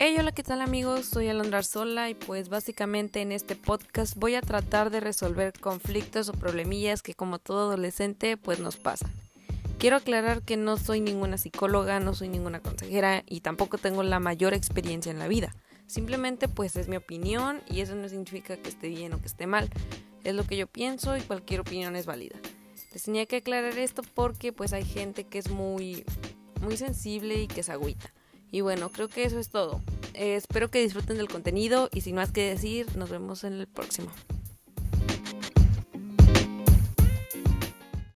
Hey, hola, ¿qué tal amigos? Soy Alondra Sola y pues básicamente en este podcast voy a tratar de resolver conflictos o problemillas que como todo adolescente pues nos pasan. Quiero aclarar que no soy ninguna psicóloga, no soy ninguna consejera y tampoco tengo la mayor experiencia en la vida. Simplemente pues es mi opinión y eso no significa que esté bien o que esté mal. Es lo que yo pienso y cualquier opinión es válida. Les tenía que aclarar esto porque pues hay gente que es muy muy sensible y que se agüita. Y bueno, creo que eso es todo. Eh, espero que disfruten del contenido y sin más que decir, nos vemos en el próximo.